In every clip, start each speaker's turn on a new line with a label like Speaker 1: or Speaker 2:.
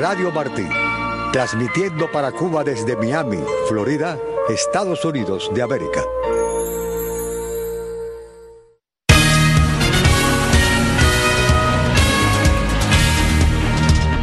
Speaker 1: Radio Martí, transmitiendo para Cuba desde Miami, Florida, Estados Unidos de América.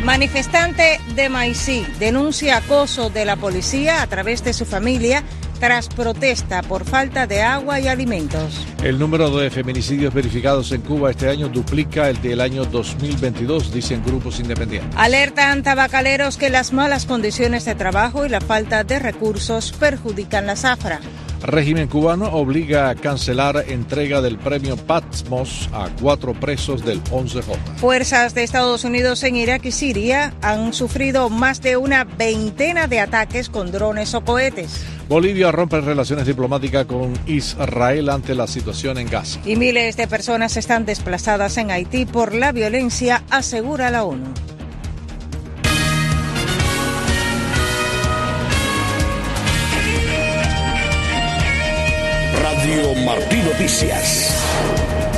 Speaker 2: Manifestante de Maicí denuncia acoso de la policía a través de su familia tras protesta por falta de agua y alimentos.
Speaker 3: El número de feminicidios verificados en Cuba este año duplica el del año 2022, dicen grupos independientes.
Speaker 2: Alertan tabacaleros que las malas condiciones de trabajo y la falta de recursos perjudican la zafra.
Speaker 3: Régimen cubano obliga a cancelar entrega del premio Patmos a cuatro presos del 11J.
Speaker 2: Fuerzas de Estados Unidos en Irak y Siria han sufrido más de una veintena de ataques con drones o cohetes.
Speaker 3: Bolivia rompe relaciones diplomáticas con Israel ante la situación en Gaza.
Speaker 2: Y miles de personas están desplazadas en Haití por la violencia, asegura la ONU.
Speaker 4: Radio Martí Noticias.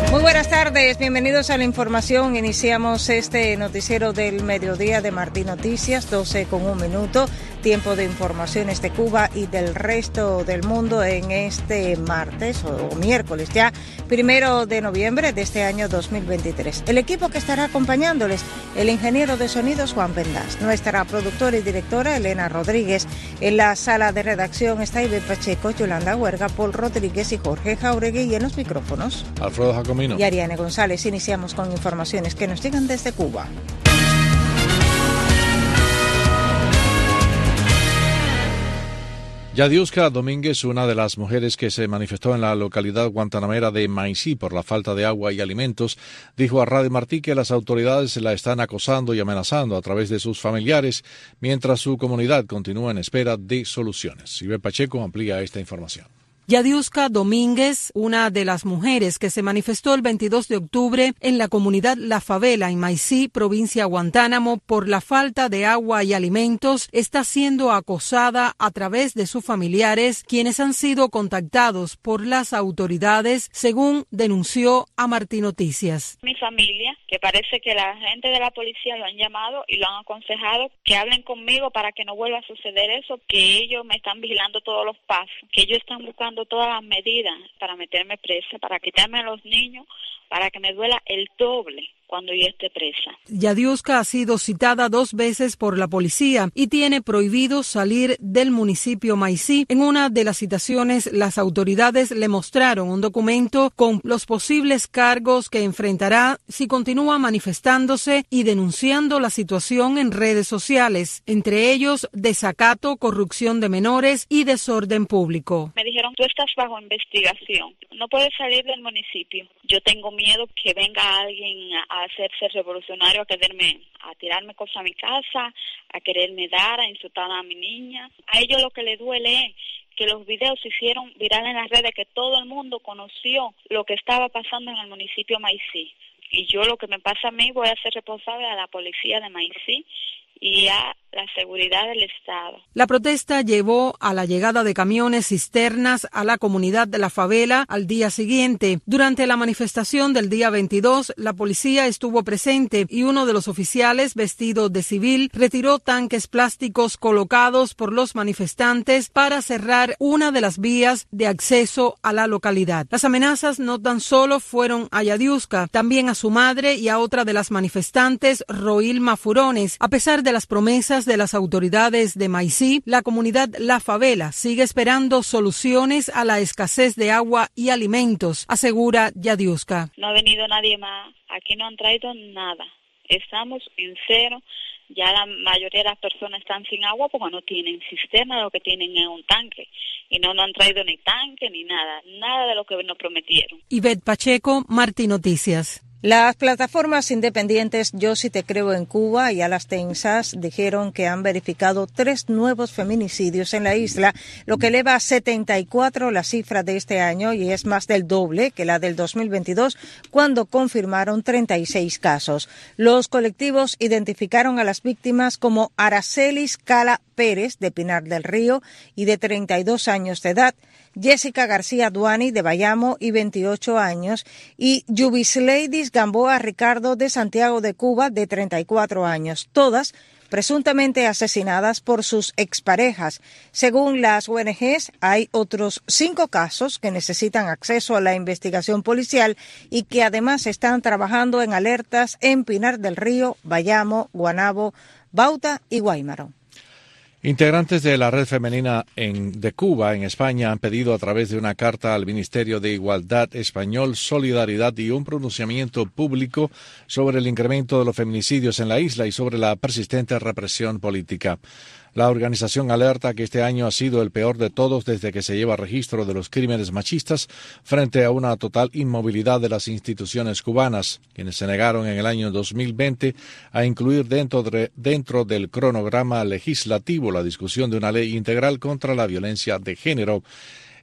Speaker 2: Muy buenas tardes, bienvenidos a la información. Iniciamos este noticiero del mediodía de Martí Noticias, 12 con un minuto tiempo de informaciones de Cuba y del resto del mundo en este martes o miércoles ya, primero de noviembre de este año 2023. El equipo que estará acompañándoles, el ingeniero de sonidos Juan Pendas, nuestra productora y directora Elena Rodríguez, en la sala de redacción está Ibe Pacheco, Yolanda Huerga, Paul Rodríguez y Jorge Jauregui y en los micrófonos.
Speaker 3: Alfredo Jacomino.
Speaker 2: Y Ariane González. Iniciamos con informaciones que nos llegan desde Cuba.
Speaker 3: Yadiuska Domínguez, una de las mujeres que se manifestó en la localidad guantanamera de Maicí por la falta de agua y alimentos, dijo a Radio Martí que las autoridades la están acosando y amenazando a través de sus familiares, mientras su comunidad continúa en espera de soluciones. Iber Pacheco amplía esta información.
Speaker 5: Yadiuska Domínguez, una de las mujeres que se manifestó el 22 de octubre en la comunidad La Favela en Maicí, provincia Guantánamo, por la falta de agua y alimentos, está siendo acosada a través de sus familiares, quienes han sido contactados por las autoridades, según denunció a Martín Noticias.
Speaker 6: Mi familia, que parece que la gente de la policía lo han llamado y lo han aconsejado que hablen conmigo para que no vuelva a suceder eso, que ellos me están vigilando todos los pasos, que ellos están buscando todas las medidas para meterme presa, para quitarme a los niños, para que me duela el doble cuando yo esté presa.
Speaker 5: Yadiuska ha sido citada dos veces por la policía y tiene prohibido salir del municipio Maicí. En una de las citaciones, las autoridades le mostraron un documento con los posibles cargos que enfrentará si continúa manifestándose y denunciando la situación en redes sociales, entre ellos desacato, corrupción de menores y desorden público.
Speaker 6: Me dijeron, tú estás bajo investigación, no puedes salir del municipio. Yo tengo miedo que venga alguien a a hacerse revolucionario, a quererme, a tirarme cosas a mi casa, a quererme dar, a insultar a mi niña. A ellos lo que les duele es que los videos se hicieron viral en las redes, que todo el mundo conoció lo que estaba pasando en el municipio Maicí. Y yo lo que me pasa a mí voy a ser responsable a la policía de Maicí y a la seguridad del Estado.
Speaker 5: La protesta llevó a la llegada de camiones cisternas a la comunidad de la favela al día siguiente. Durante la manifestación del día 22, la policía estuvo presente y uno de los oficiales, vestido de civil, retiró tanques plásticos colocados por los manifestantes para cerrar una de las vías de acceso a la localidad. Las amenazas no tan solo fueron a Yadiuska, también a su madre y a otra de las manifestantes, Roilma Furones. A pesar de las promesas de las autoridades de Maicí, la comunidad La Favela sigue esperando soluciones a la escasez de agua y alimentos, asegura Yadiuska.
Speaker 6: No ha venido nadie más, aquí no han traído nada, estamos en cero, ya la mayoría de las personas están sin agua porque no tienen cisterna, lo que tienen es un tanque. Y no nos han traído ni tanque ni nada, nada de lo que nos prometieron.
Speaker 5: Ivette Pacheco, Martí Noticias.
Speaker 2: Las plataformas independientes Yo sí te creo en Cuba y a las tensas dijeron que han verificado tres nuevos feminicidios en la isla, lo que eleva a 74 la cifra de este año y es más del doble que la del 2022, cuando confirmaron 36 casos. Los colectivos identificaron a las víctimas como Aracelis Cala Pérez, de Pinar del Río, y de 32 años de edad, Jessica García Duani de Bayamo y 28 años y Ladies Gamboa Ricardo de Santiago de Cuba de 34 años, todas presuntamente asesinadas por sus exparejas. Según las ONGs, hay otros cinco casos que necesitan acceso a la investigación policial y que además están trabajando en alertas en Pinar del Río, Bayamo, Guanabo, Bauta y Guaymaro.
Speaker 3: Integrantes de la Red Femenina de Cuba en España han pedido a través de una carta al Ministerio de Igualdad español solidaridad y un pronunciamiento público sobre el incremento de los feminicidios en la isla y sobre la persistente represión política. La organización alerta que este año ha sido el peor de todos desde que se lleva registro de los crímenes machistas frente a una total inmovilidad de las instituciones cubanas, quienes se negaron en el año 2020 a incluir dentro, de, dentro del cronograma legislativo la discusión de una ley integral contra la violencia de género.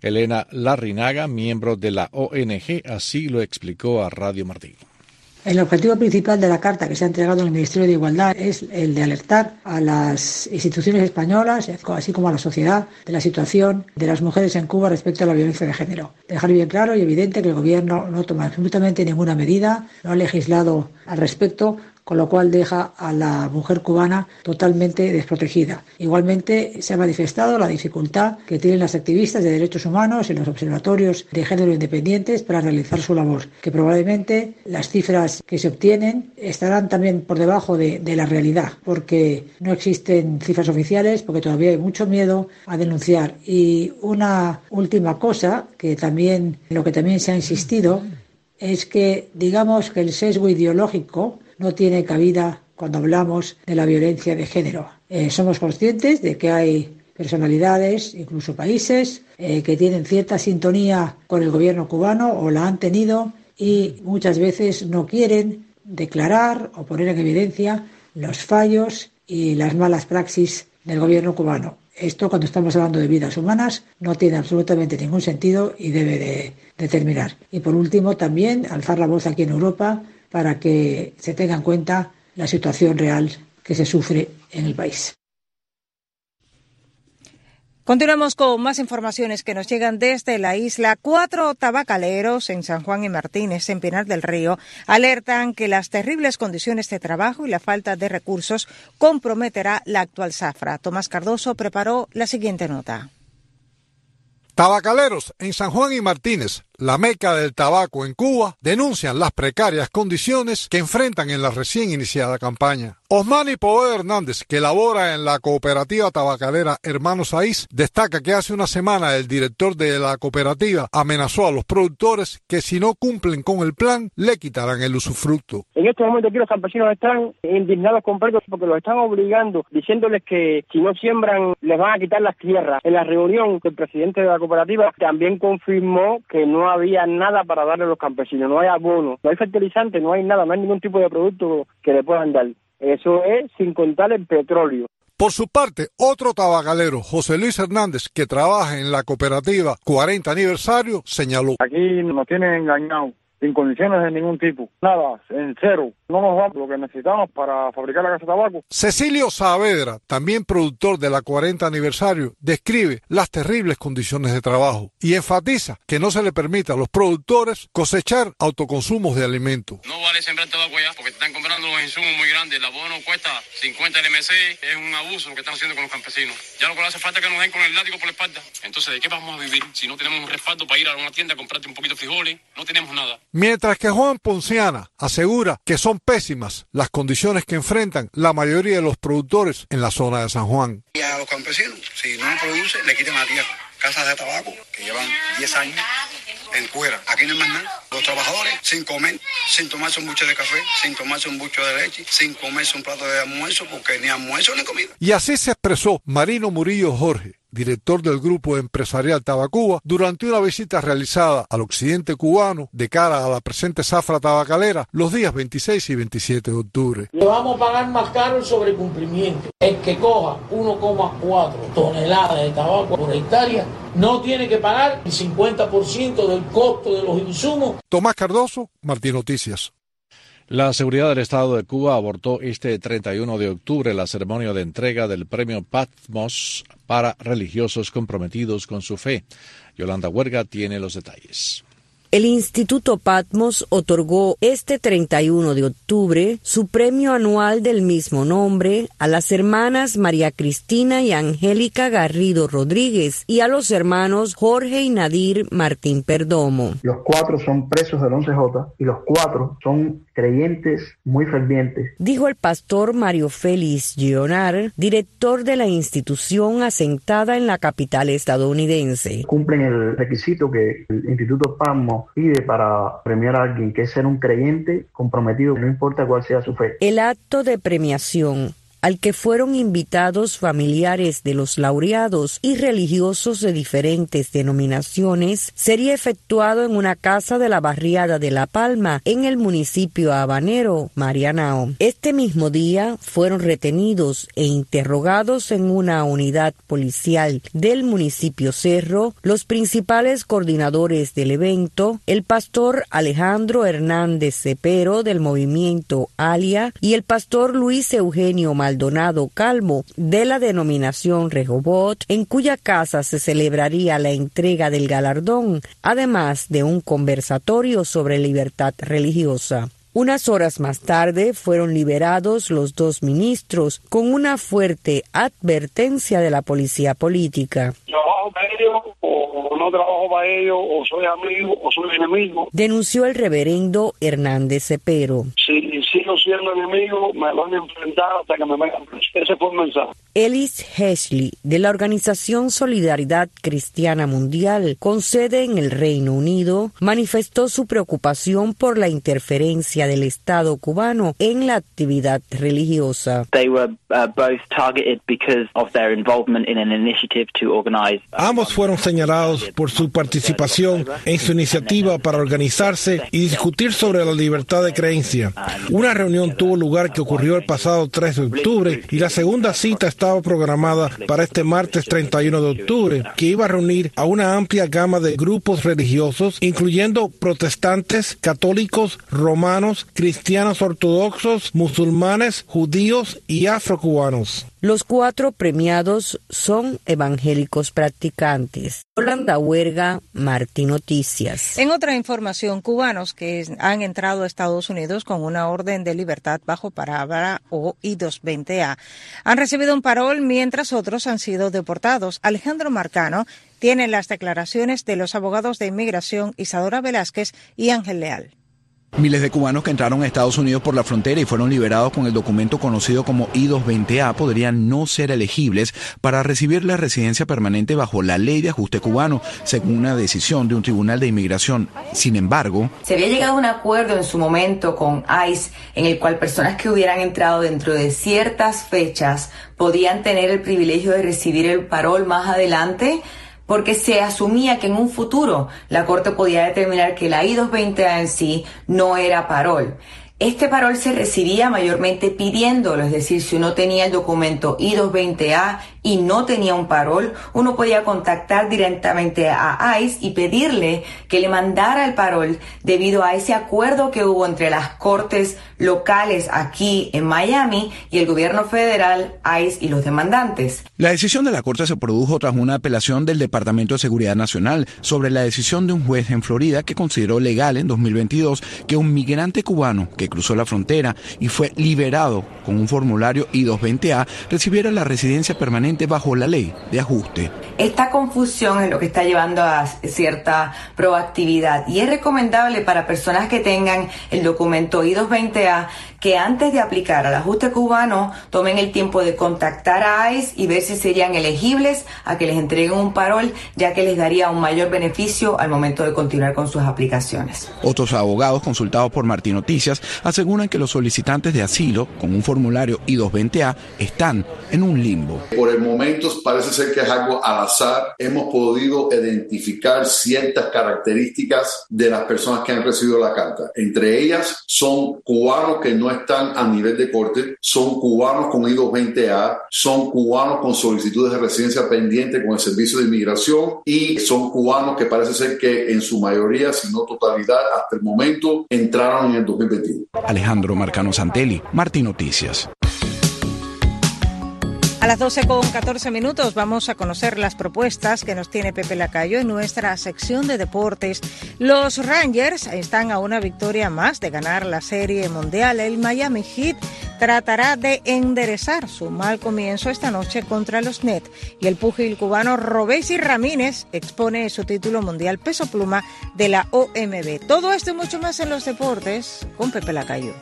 Speaker 3: Elena Larrinaga, miembro de la ONG, así lo explicó a Radio Martín.
Speaker 7: El objetivo principal de la carta que se ha entregado al Ministerio de Igualdad es el de alertar a las instituciones españolas, así como a la sociedad, de la situación de las mujeres en Cuba respecto a la violencia de género. Dejar bien claro y evidente que el Gobierno no toma absolutamente ninguna medida, no ha legislado al respecto, con lo cual deja a la mujer cubana totalmente desprotegida. Igualmente se ha manifestado la dificultad que tienen las activistas de derechos humanos en los observatorios de género independientes para realizar su labor, que probablemente las cifras que se obtienen estarán también por debajo de, la realidad, porque no existen cifras oficiales, porque todavía hay mucho miedo a denunciar. Y una última cosa, que también, lo que también se ha insistido, es que digamos que el sesgo ideológico no tiene cabida cuando hablamos de la violencia de género. Eh, somos conscientes de que hay personalidades, incluso países, eh, que tienen cierta sintonía con el gobierno cubano o la han tenido y muchas veces no quieren declarar o poner en evidencia los fallos y las malas praxis del gobierno cubano. Esto, cuando estamos hablando de vidas humanas, no tiene absolutamente ningún sentido y debe de, de terminar. Y por último, también alzar la voz aquí en Europa para que se tenga en cuenta la situación real que se sufre en el país.
Speaker 2: Continuamos con más informaciones que nos llegan desde la isla. Cuatro tabacaleros en San Juan y Martínez, en Pinar del Río, alertan que las terribles condiciones de trabajo y la falta de recursos comprometerá la actual zafra. Tomás Cardoso preparó la siguiente nota.
Speaker 8: Tabacaleros en San Juan y Martínez la meca del tabaco en Cuba, denuncian las precarias condiciones que enfrentan en la recién iniciada campaña. Osmani Poe Hernández, que labora en la cooperativa tabacalera Hermanos Saiz, destaca que hace una semana el director de la cooperativa amenazó a los productores que si no cumplen con el plan, le quitarán el usufructo.
Speaker 9: En este momento aquí los campesinos están indignados con porque los están obligando, diciéndoles que si no siembran les van a quitar las tierras. En la reunión, el presidente de la cooperativa también confirmó que no no había nada para darle a los campesinos, no hay abono, no hay fertilizante, no hay nada, no hay ningún tipo de producto que le puedan dar. Eso es sin contar el petróleo.
Speaker 8: Por su parte, otro tabacalero, José Luis Hernández, que trabaja en la cooperativa 40 aniversario, señaló.
Speaker 10: Aquí nos tienen engañados sin condiciones de ningún tipo. Nada, en cero. No nos da lo que necesitamos para fabricar la casa de tabaco.
Speaker 8: Cecilio Saavedra, también productor de la 40 aniversario, describe las terribles condiciones de trabajo y enfatiza que no se le permite a los productores cosechar autoconsumos de alimentos.
Speaker 11: No vale sembrar tabaco allá porque te están comprando los insumos muy grandes. El abono cuesta 50 LMC. Es un abuso lo que están haciendo con los campesinos. Ya lo que hace falta es que nos den con el látigo por la espalda. Entonces, ¿de qué vamos a vivir si no tenemos un respaldo para ir a una tienda a comprarte un poquito de frijoles? No tenemos nada.
Speaker 8: Mientras que Juan Ponciana asegura que son pésimas las condiciones que enfrentan la mayoría de los productores en la zona de San Juan.
Speaker 12: Y a los campesinos, si no produce, le quitan la tierra. Casas de tabaco que llevan 10 años en cuera. Aquí no hay más nada. Los trabajadores sin comer, sin tomarse un buche de café, sin tomarse un bucho de leche, sin comerse un plato de almuerzo, porque ni almuerzo ni comida.
Speaker 8: Y así se expresó Marino Murillo Jorge, director del Grupo Empresarial Tabacuba, durante una visita realizada al occidente cubano de cara a la presente zafra tabacalera los días 26 y 27 de octubre.
Speaker 13: Le vamos a pagar más caro el sobrecumplimiento. El que coja 1,4 toneladas de tabaco por hectárea no tiene que pagar el 50% del costo de los insumos.
Speaker 8: Tomás Cardoso, Martín Noticias.
Speaker 3: La seguridad del Estado de Cuba abortó este 31 de octubre la ceremonia de entrega del premio Patmos para religiosos comprometidos con su fe. Yolanda Huerga tiene los detalles.
Speaker 14: El Instituto Patmos otorgó este 31 de octubre su premio anual del mismo nombre a las hermanas María Cristina y Angélica Garrido Rodríguez y a los hermanos Jorge y Nadir Martín Perdomo.
Speaker 15: Los cuatro son presos del 11J y los cuatro son creyentes muy fervientes.
Speaker 14: Dijo el pastor Mario Félix Gionar, director de la institución asentada en la capital estadounidense.
Speaker 15: Cumplen el requisito que el Instituto Patmos pide para premiar a alguien, que es ser un creyente comprometido, no importa cuál sea su fe.
Speaker 14: El acto de premiación al que fueron invitados familiares de los laureados y religiosos de diferentes denominaciones, sería efectuado en una casa de la barriada de La Palma, en el municipio habanero, Marianao. Este mismo día fueron retenidos e interrogados en una unidad policial del municipio Cerro los principales coordinadores del evento, el pastor Alejandro Hernández Cepero del movimiento Alia y el pastor Luis Eugenio Maldonado Maldonado Calmo de la denominación Rehobot, en cuya casa se celebraría la entrega del galardón, además de un conversatorio sobre libertad religiosa. Unas horas más tarde fueron liberados los dos ministros con una fuerte advertencia de la policía política.
Speaker 16: Trabajo para ellos o no trabajo para ellos o soy amigo o soy enemigo.
Speaker 14: Denunció el reverendo Hernández Cepero.
Speaker 16: Si sigo siendo enemigo, me van a enfrentar hasta que me metan Ese fue el mensaje.
Speaker 14: Ellis Hesley, de la organización Solidaridad Cristiana Mundial, con sede en el Reino Unido, manifestó su preocupación por la interferencia del Estado cubano en la actividad religiosa.
Speaker 17: Ambos fueron señalados por su participación en su iniciativa para organizarse y discutir sobre la libertad de creencia. Una reunión tuvo lugar que ocurrió el pasado 3 de octubre y la segunda cita estaba programada para este martes 31 de octubre, que iba a reunir a una amplia gama de grupos religiosos, incluyendo protestantes, católicos, romanos, cristianos ortodoxos, musulmanes, judíos y afrocubanos.
Speaker 14: Los cuatro premiados son evangélicos practicantes. Holanda Huerga, Martín Noticias.
Speaker 2: En otra información, cubanos que han entrado a Estados Unidos con una orden de libertad bajo palabra o I-220A han recibido un parol mientras otros han sido deportados. Alejandro Marcano tiene las declaraciones de los abogados de inmigración Isadora Velázquez y Ángel Leal.
Speaker 18: Miles de cubanos que entraron a Estados Unidos por la frontera y fueron liberados con el documento conocido como I-220A podrían no ser elegibles para recibir la residencia permanente bajo la ley de ajuste cubano, según una decisión de un tribunal de inmigración. Sin embargo,
Speaker 19: se había llegado a un acuerdo en su momento con ICE en el cual personas que hubieran entrado dentro de ciertas fechas podían tener el privilegio de recibir el parol más adelante porque se asumía que en un futuro la Corte podía determinar que la I-220A en sí no era parol. Este parol se recibía mayormente pidiéndolo, es decir, si uno tenía el documento I-220A y no tenía un parol, uno podía contactar directamente a ICE y pedirle que le mandara el parol debido a ese acuerdo que hubo entre las cortes locales aquí en Miami y el gobierno federal, ICE y los demandantes.
Speaker 18: La decisión de la Corte se produjo tras una apelación del Departamento de Seguridad Nacional sobre la decisión de un juez en Florida que consideró legal en 2022 que un migrante cubano que cruzó la frontera y fue liberado con un formulario I-220A recibiera la residencia permanente bajo la ley de ajuste.
Speaker 19: Esta confusión es lo que está llevando a cierta proactividad y es recomendable para personas que tengan el documento I-220A que antes de aplicar al ajuste cubano tomen el tiempo de contactar a ICE y ver si serían elegibles a que les entreguen un parol, ya que les daría un mayor beneficio al momento de continuar con sus aplicaciones.
Speaker 18: Otros abogados consultados por Martín Noticias aseguran que los solicitantes de asilo con un formulario I-220A están en un limbo.
Speaker 20: Por el momento parece ser que es algo al azar. Hemos podido identificar ciertas características de las personas que han recibido la carta. Entre ellas son cubanos que no están a nivel de corte, son cubanos con I-220A, son cubanos con solicitudes de residencia pendiente con el Servicio de Inmigración y son cubanos que parece ser que en su mayoría, si no totalidad, hasta el momento entraron en el 2021.
Speaker 18: Alejandro Marcano Santelli, Martín Noticias.
Speaker 2: A las 12 con 14 minutos vamos a conocer las propuestas que nos tiene Pepe Lacayo en nuestra sección de deportes. Los Rangers están a una victoria más de ganar la Serie Mundial. El Miami Heat tratará de enderezar su mal comienzo esta noche contra los Nets y el pugil cubano Robesi Ramírez expone su título mundial peso pluma de la OMB. Todo esto y mucho más en los deportes con Pepe Lacayo.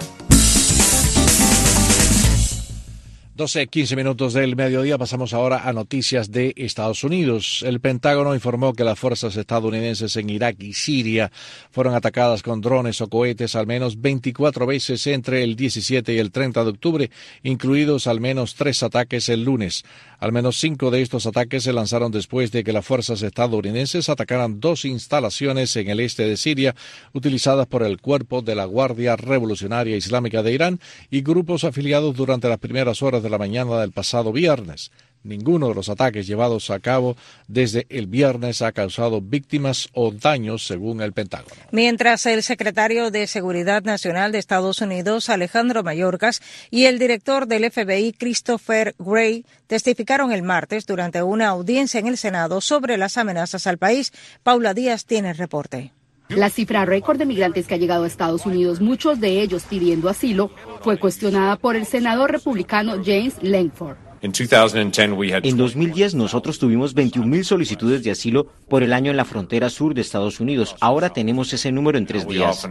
Speaker 3: 12, 15 minutos del mediodía. Pasamos ahora a noticias de Estados Unidos. El Pentágono informó que las fuerzas estadounidenses en Irak y Siria fueron atacadas con drones o cohetes al menos 24 veces entre el 17 y el 30 de octubre, incluidos al menos tres ataques el lunes. Al menos cinco de estos ataques se lanzaron después de que las fuerzas estadounidenses atacaran dos instalaciones en el este de Siria utilizadas por el cuerpo de la Guardia Revolucionaria Islámica de Irán y grupos afiliados durante las primeras horas de la mañana del pasado viernes. Ninguno de los ataques llevados a cabo desde el viernes ha causado víctimas o daños, según el Pentágono.
Speaker 2: Mientras el secretario de Seguridad Nacional de Estados Unidos, Alejandro Mayorkas, y el director del FBI, Christopher Gray, testificaron el martes durante una audiencia en el Senado sobre las amenazas al país. Paula Díaz tiene reporte.
Speaker 21: La cifra récord de migrantes que ha llegado a Estados Unidos, muchos de ellos pidiendo asilo, fue cuestionada por el senador republicano James Langford.
Speaker 22: En 2010 nosotros tuvimos 21.000 solicitudes de asilo por el año en la frontera sur de Estados Unidos. Ahora tenemos ese número en tres días.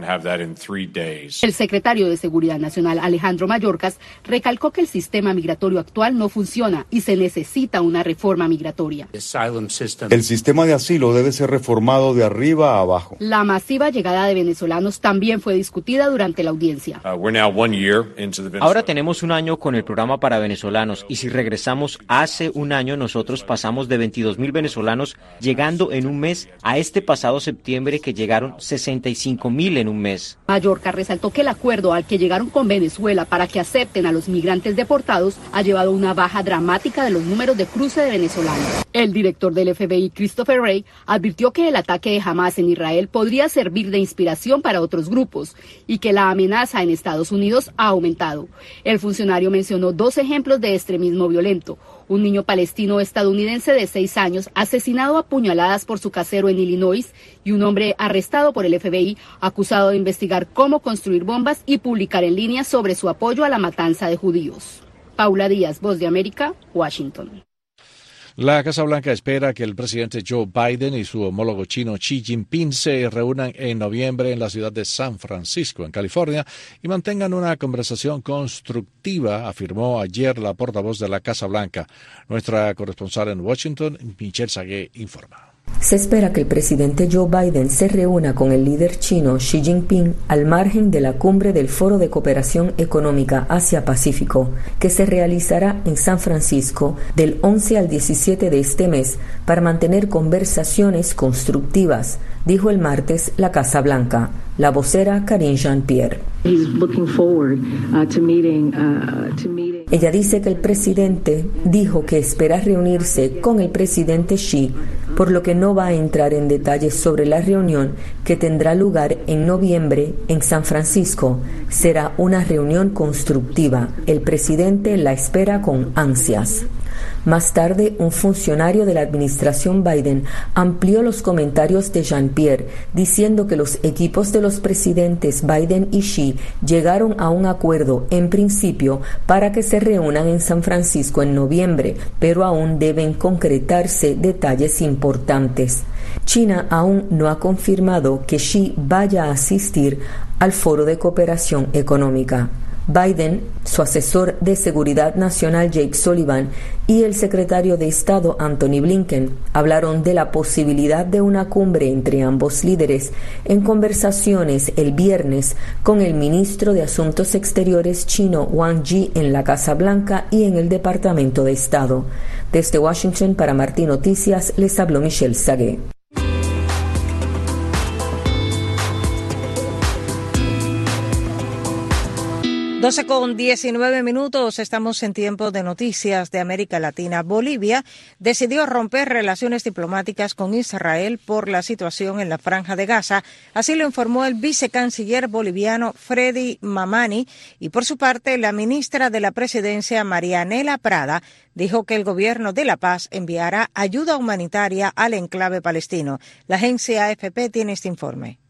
Speaker 21: El secretario de Seguridad Nacional, Alejandro Mayorkas, recalcó que el sistema migratorio actual no funciona y se necesita una reforma migratoria.
Speaker 12: El sistema de asilo debe ser reformado de arriba a abajo.
Speaker 21: La masiva llegada de venezolanos también fue discutida durante la audiencia.
Speaker 22: Uh, Ahora tenemos un año con el programa para venezolanos y si regresamos hace un año, nosotros pasamos de 22 mil venezolanos llegando en un mes a este pasado septiembre que llegaron 65 mil en un mes.
Speaker 21: Mallorca resaltó que el acuerdo al que llegaron con Venezuela para que acepten a los migrantes deportados ha llevado a una baja dramática de los números de cruce de venezolanos. El director del FBI, Christopher Wray, advirtió que el ataque de Hamas en Israel podría servir de inspiración para otros grupos y que la amenaza en Estados Unidos ha aumentado. El funcionario mencionó dos ejemplos de extremismo violento. Un niño palestino estadounidense de seis años asesinado a puñaladas por su casero en Illinois y un hombre arrestado por el FBI acusado de investigar cómo construir bombas y publicar en línea sobre su apoyo a la matanza de judíos. Paula Díaz, Voz de América, Washington.
Speaker 3: La Casa Blanca espera que el presidente Joe Biden y su homólogo chino Xi Jinping se reúnan en noviembre en la ciudad de San Francisco, en California, y mantengan una conversación constructiva, afirmó ayer la portavoz de la Casa Blanca. Nuestra corresponsal en Washington, Michelle Sagué, informa.
Speaker 23: Se espera que el presidente Joe Biden se reúna con el líder chino Xi Jinping al margen de la cumbre del Foro de Cooperación Económica Asia-Pacífico, que se realizará en San Francisco del 11 al 17 de este mes para mantener conversaciones constructivas, dijo el martes la Casa Blanca, la vocera Karine Jean-Pierre. Ella dice que el presidente dijo que espera reunirse con el presidente Xi, por lo que no va a entrar en detalles sobre la reunión que tendrá lugar en noviembre en San Francisco. Será una reunión constructiva. El presidente la espera con ansias. Más tarde, un funcionario de la administración Biden amplió los comentarios de Jean-Pierre, diciendo que los equipos de los presidentes Biden y Xi llegaron a un acuerdo en principio para que se reúnan en San Francisco en noviembre, pero aún deben concretarse detalles importantes. China aún no ha confirmado que Xi vaya a asistir al Foro de Cooperación Económica. Biden, su asesor de seguridad nacional Jake Sullivan y el secretario de Estado Anthony Blinken hablaron de la posibilidad de una cumbre entre ambos líderes en conversaciones el viernes con el ministro de Asuntos Exteriores chino Wang Yi en la Casa Blanca y en el Departamento de Estado. Desde Washington para Martín Noticias les habló Michelle Sagué.
Speaker 2: 12 12 con 19 minutos, estamos en tiempo de noticias de América Latina. Bolivia decidió romper relaciones diplomáticas con Israel por la situación en la franja de Gaza. Así lo informó el vicecanciller boliviano Freddy Mamani y por su parte la ministra de la presidencia Marianela Prada dijo que el gobierno de La Paz enviará ayuda humanitaria al enclave palestino. La agencia AFP tiene este informe.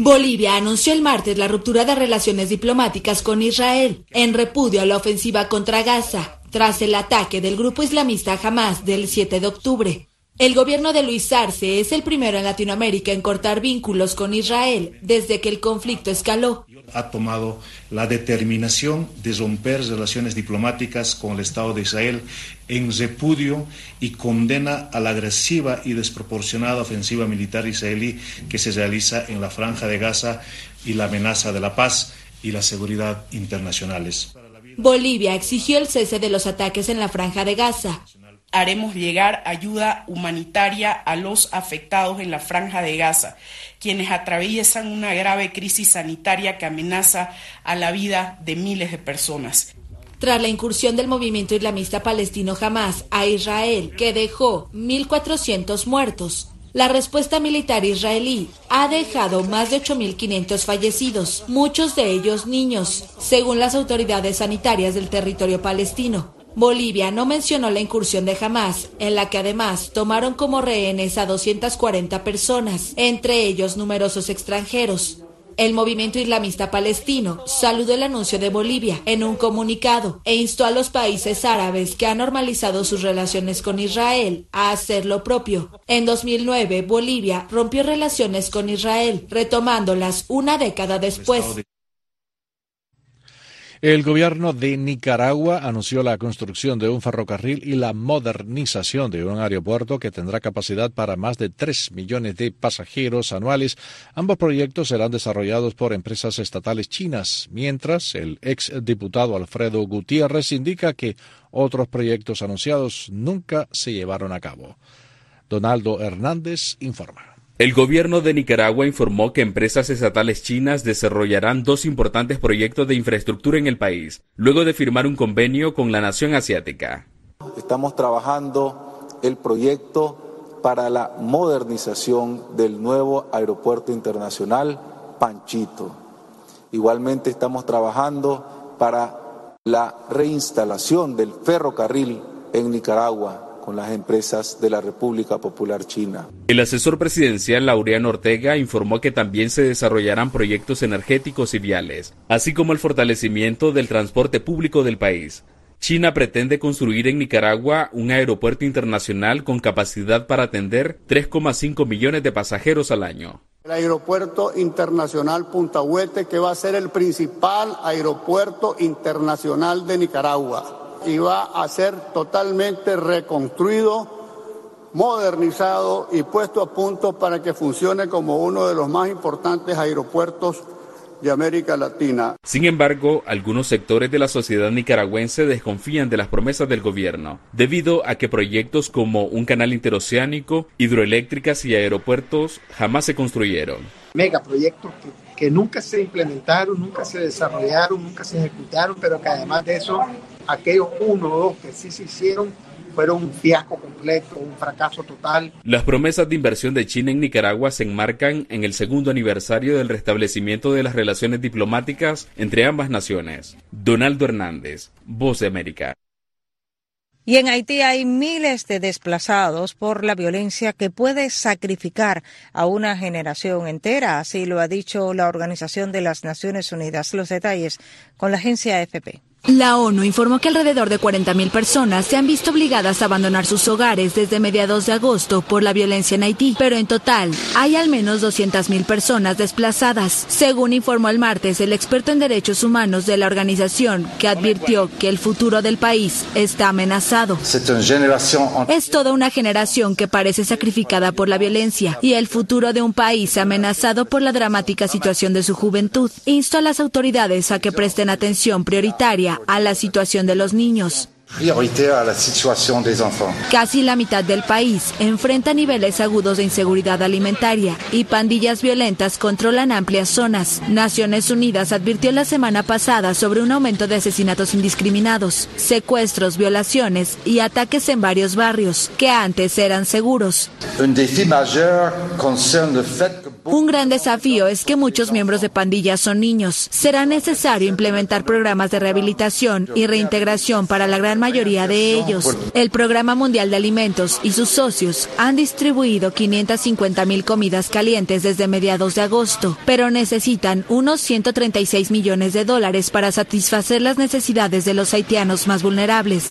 Speaker 24: Bolivia anunció el martes la ruptura de relaciones diplomáticas con Israel en repudio a la ofensiva contra Gaza, tras el ataque del grupo islamista Hamas del 7 de octubre. El gobierno de Luis Arce es el primero en Latinoamérica en cortar vínculos con Israel desde que el conflicto escaló.
Speaker 25: Ha tomado la determinación de romper relaciones diplomáticas con el Estado de Israel en repudio y condena a la agresiva y desproporcionada ofensiva militar israelí que se realiza en la franja de Gaza y la amenaza de la paz y la seguridad internacionales.
Speaker 24: Bolivia exigió el cese de los ataques en la franja de Gaza
Speaker 26: haremos llegar ayuda humanitaria a los afectados en la franja de Gaza, quienes atraviesan una grave crisis sanitaria que amenaza a la vida de miles de personas.
Speaker 24: Tras la incursión del movimiento islamista palestino Hamas a Israel, que dejó 1.400 muertos, la respuesta militar israelí ha dejado más de 8.500 fallecidos, muchos de ellos niños, según las autoridades sanitarias del territorio palestino. Bolivia no mencionó la incursión de Hamas, en la que además tomaron como rehenes a 240 personas, entre ellos numerosos extranjeros. El movimiento islamista palestino saludó el anuncio de Bolivia en un comunicado e instó a los países árabes que han normalizado sus relaciones con Israel a hacer lo propio. En 2009, Bolivia rompió relaciones con Israel, retomándolas una década después.
Speaker 3: El gobierno de Nicaragua anunció la construcción de un ferrocarril y la modernización de un aeropuerto que tendrá capacidad para más de 3 millones de pasajeros anuales. Ambos proyectos serán desarrollados por empresas estatales chinas, mientras el ex diputado Alfredo Gutiérrez indica que otros proyectos anunciados nunca se llevaron a cabo. Donaldo Hernández informa.
Speaker 27: El gobierno de Nicaragua informó que empresas estatales chinas desarrollarán dos importantes proyectos de infraestructura en el país, luego de firmar un convenio con la nación asiática.
Speaker 28: Estamos trabajando el proyecto para la modernización del nuevo aeropuerto internacional Panchito. Igualmente estamos trabajando para la reinstalación del ferrocarril en Nicaragua con las empresas de la República Popular China.
Speaker 27: El asesor presidencial Laureano Ortega informó que también se desarrollarán proyectos energéticos y viales, así como el fortalecimiento del transporte público del país. China pretende construir en Nicaragua un aeropuerto internacional con capacidad para atender 3,5 millones de pasajeros al año.
Speaker 29: El aeropuerto internacional Punta Huete, que va a ser el principal aeropuerto internacional de Nicaragua y va a ser totalmente reconstruido, modernizado y puesto a punto para que funcione como uno de los más importantes aeropuertos de América Latina.
Speaker 27: Sin embargo, algunos sectores de la sociedad nicaragüense desconfían de las promesas del gobierno, debido a que proyectos como un canal interoceánico, hidroeléctricas y aeropuertos jamás se construyeron.
Speaker 30: Megaproyectos que, que nunca se implementaron, nunca se desarrollaron, nunca se ejecutaron, pero que además de eso aquellos uno o dos que sí se hicieron fueron un fiasco completo, un fracaso total.
Speaker 27: Las promesas de inversión de China en Nicaragua se enmarcan en el segundo aniversario del restablecimiento de las relaciones diplomáticas entre ambas naciones. Donaldo Hernández, Voz de América.
Speaker 2: Y en Haití hay miles de desplazados por la violencia que puede sacrificar a una generación entera, así lo ha dicho la Organización de las Naciones Unidas. Los detalles con la agencia AFP.
Speaker 24: La ONU informó que alrededor de 40.000 personas se han visto obligadas a abandonar sus hogares desde mediados de agosto por la violencia en Haití, pero en total hay al menos 200.000 personas desplazadas, según informó el martes el experto en derechos humanos de la organización, que advirtió que el futuro del país está amenazado. Es toda una generación que parece sacrificada por la violencia y el futuro de un país amenazado por la dramática situación de su juventud. Instó a las autoridades a que presten atención prioritaria a la situación de los niños. Casi la mitad del país enfrenta niveles agudos de inseguridad alimentaria y pandillas violentas controlan amplias zonas. Naciones Unidas advirtió la semana pasada sobre un aumento de asesinatos indiscriminados, secuestros, violaciones y ataques en varios barrios que antes eran seguros. Un gran desafío es que muchos miembros de pandillas son niños. Será necesario implementar programas de rehabilitación y reintegración para la gran mayoría de ellos. El Programa Mundial de Alimentos y sus socios han distribuido 550 mil comidas calientes desde mediados de agosto, pero necesitan unos 136 millones de dólares para satisfacer las necesidades de los haitianos más vulnerables.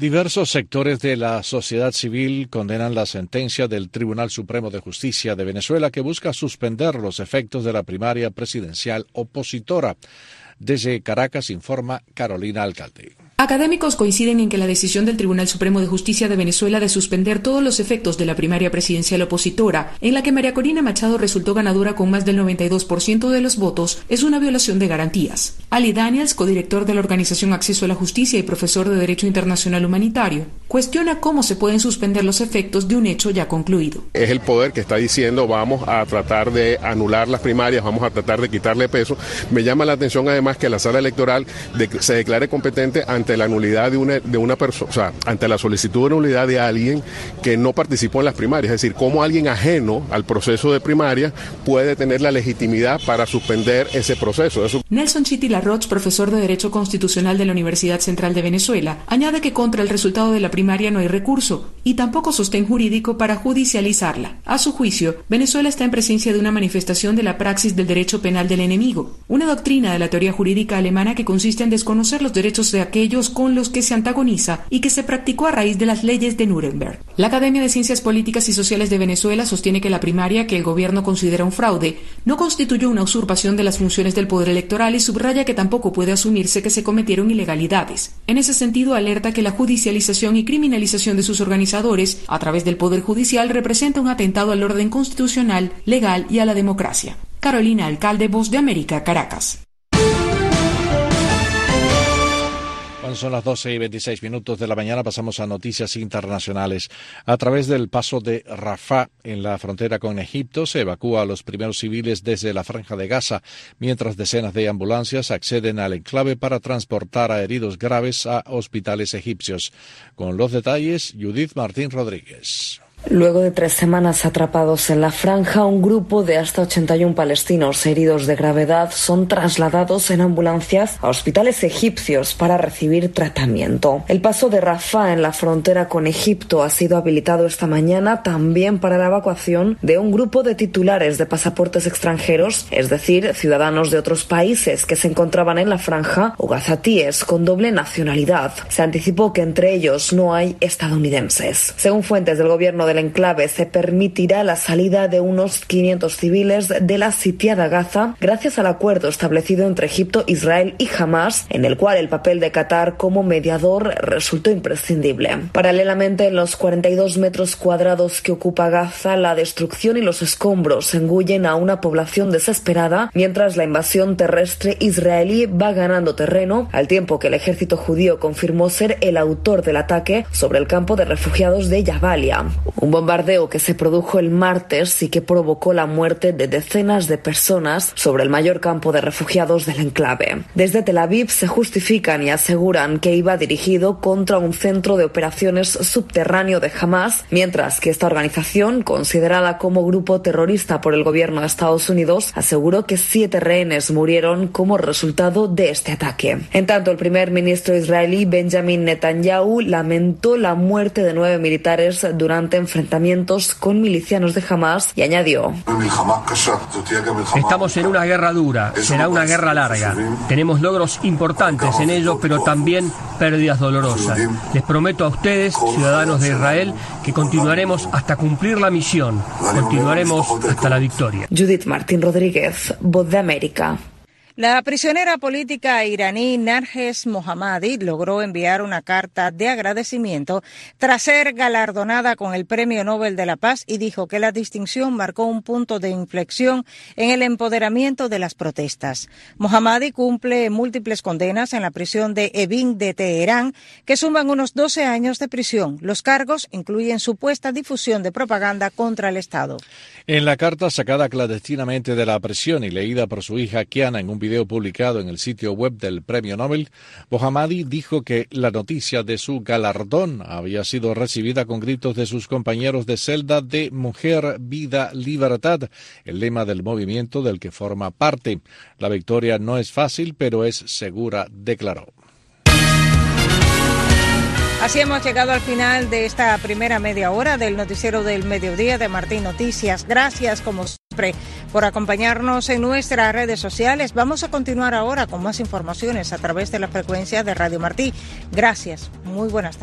Speaker 3: Diversos sectores de la sociedad civil condenan la sentencia del Tribunal Supremo de Justicia de Venezuela que busca suspender los efectos de la primaria presidencial opositora. Desde Caracas informa Carolina Alcalde.
Speaker 31: Académicos coinciden en que la decisión del Tribunal Supremo de Justicia de Venezuela de suspender todos los efectos de la primaria presidencial opositora, en la que María Corina Machado resultó ganadora con más del 92% de los votos, es una violación de garantías. Ali Daniels, codirector de la organización Acceso a la Justicia y profesor de Derecho Internacional Humanitario, cuestiona cómo se pueden suspender los efectos de un hecho ya concluido.
Speaker 32: Es el poder que está diciendo vamos a tratar de anular las primarias, vamos a tratar de quitarle peso. Me llama la atención además que la sala electoral se declare competente ante la nulidad de una, de una persona, o sea, ante la solicitud de nulidad de alguien que no participó en las primarias. Es decir, cómo alguien ajeno al proceso de primaria puede tener la legitimidad para suspender ese proceso.
Speaker 31: Nelson Chiti Larroch, profesor de Derecho Constitucional de la Universidad Central de Venezuela, añade que contra el resultado de la primaria no hay recurso y tampoco sostén jurídico para judicializarla. A su juicio, Venezuela está en presencia de una manifestación de la praxis del derecho penal del enemigo, una doctrina de la teoría jurídica alemana que consiste en desconocer los derechos de aquellos con los que se antagoniza y que se practicó a raíz de las leyes de Nuremberg. La Academia de Ciencias Políticas y Sociales de Venezuela sostiene que la primaria, que el gobierno considera un fraude, no constituyó una usurpación de las funciones del poder electoral y subraya que tampoco puede asumirse que se cometieron ilegalidades. En ese sentido, alerta que la judicialización y criminalización de sus organizadores a través del Poder Judicial representa un atentado al orden constitucional, legal y a la democracia. Carolina Alcalde, Voz de América, Caracas.
Speaker 3: Son las 12 y 26 minutos de la mañana. Pasamos a noticias internacionales. A través del paso de Rafah en la frontera con Egipto se evacúa a los primeros civiles desde la franja de Gaza, mientras decenas de ambulancias acceden al enclave para transportar a heridos graves a hospitales egipcios. Con los detalles, Judith Martín Rodríguez.
Speaker 33: Luego de tres semanas atrapados en la franja, un grupo de hasta 81 palestinos heridos de gravedad son trasladados en ambulancias a hospitales egipcios para recibir tratamiento. El paso de Rafah en la frontera con Egipto ha sido habilitado esta mañana también para la evacuación de un grupo de titulares de pasaportes extranjeros, es decir, ciudadanos de otros países que se encontraban en la franja o gazatíes con doble nacionalidad. Se anticipó que entre ellos no hay estadounidenses. Según fuentes del gobierno del enclave se permitirá la salida de unos 500 civiles de la sitiada Gaza gracias al acuerdo establecido entre Egipto, Israel y Hamas, en el cual el papel de Qatar como mediador resultó imprescindible. Paralelamente, en los 42 metros cuadrados que ocupa Gaza, la destrucción y los escombros engullen a una población desesperada, mientras la invasión terrestre israelí va ganando terreno, al tiempo que el ejército judío confirmó ser el autor del ataque sobre el campo de refugiados de Jabalia. Un bombardeo que se produjo el martes y que provocó la muerte de decenas de personas sobre el mayor campo de refugiados del enclave. Desde Tel Aviv se justifican y aseguran que iba dirigido contra un centro de operaciones subterráneo de Hamas, mientras que esta organización, considerada como grupo terrorista por el gobierno de Estados Unidos, aseguró que siete rehenes murieron como resultado de este ataque. En tanto, el primer ministro israelí Benjamin Netanyahu lamentó la muerte de nueve militares durante enfrentamientos con milicianos de Hamas y añadió:
Speaker 34: Estamos en una guerra dura, será una guerra larga. Tenemos logros importantes en ello, pero también pérdidas dolorosas. Les prometo a ustedes, ciudadanos de Israel, que continuaremos hasta cumplir la misión, continuaremos hasta la victoria.
Speaker 33: Judith Martín Rodríguez, Voz de América.
Speaker 2: La prisionera política iraní Narges Mohammadi logró enviar una carta de agradecimiento tras ser galardonada con el Premio Nobel de la Paz y dijo que la distinción marcó un punto de inflexión en el empoderamiento de las protestas. Mohammadi cumple múltiples condenas en la prisión de Evin de Teherán, que suman unos 12 años de prisión. Los cargos incluyen supuesta difusión de propaganda contra el Estado.
Speaker 3: En la carta sacada clandestinamente de la prisión y leída por su hija Kiana en un video publicado en el sitio web del Premio Nobel, Mohammadi dijo que la noticia de su galardón había sido recibida con gritos de sus compañeros de celda de Mujer, Vida, Libertad, el lema del movimiento del que forma parte. La victoria no es fácil, pero es segura, declaró.
Speaker 2: Así hemos llegado al final de esta primera media hora del noticiero del mediodía de Martín Noticias. Gracias como siempre por acompañarnos en nuestras redes sociales. Vamos a continuar ahora con más informaciones a través de la frecuencia de Radio Martí. Gracias. Muy buenas tardes.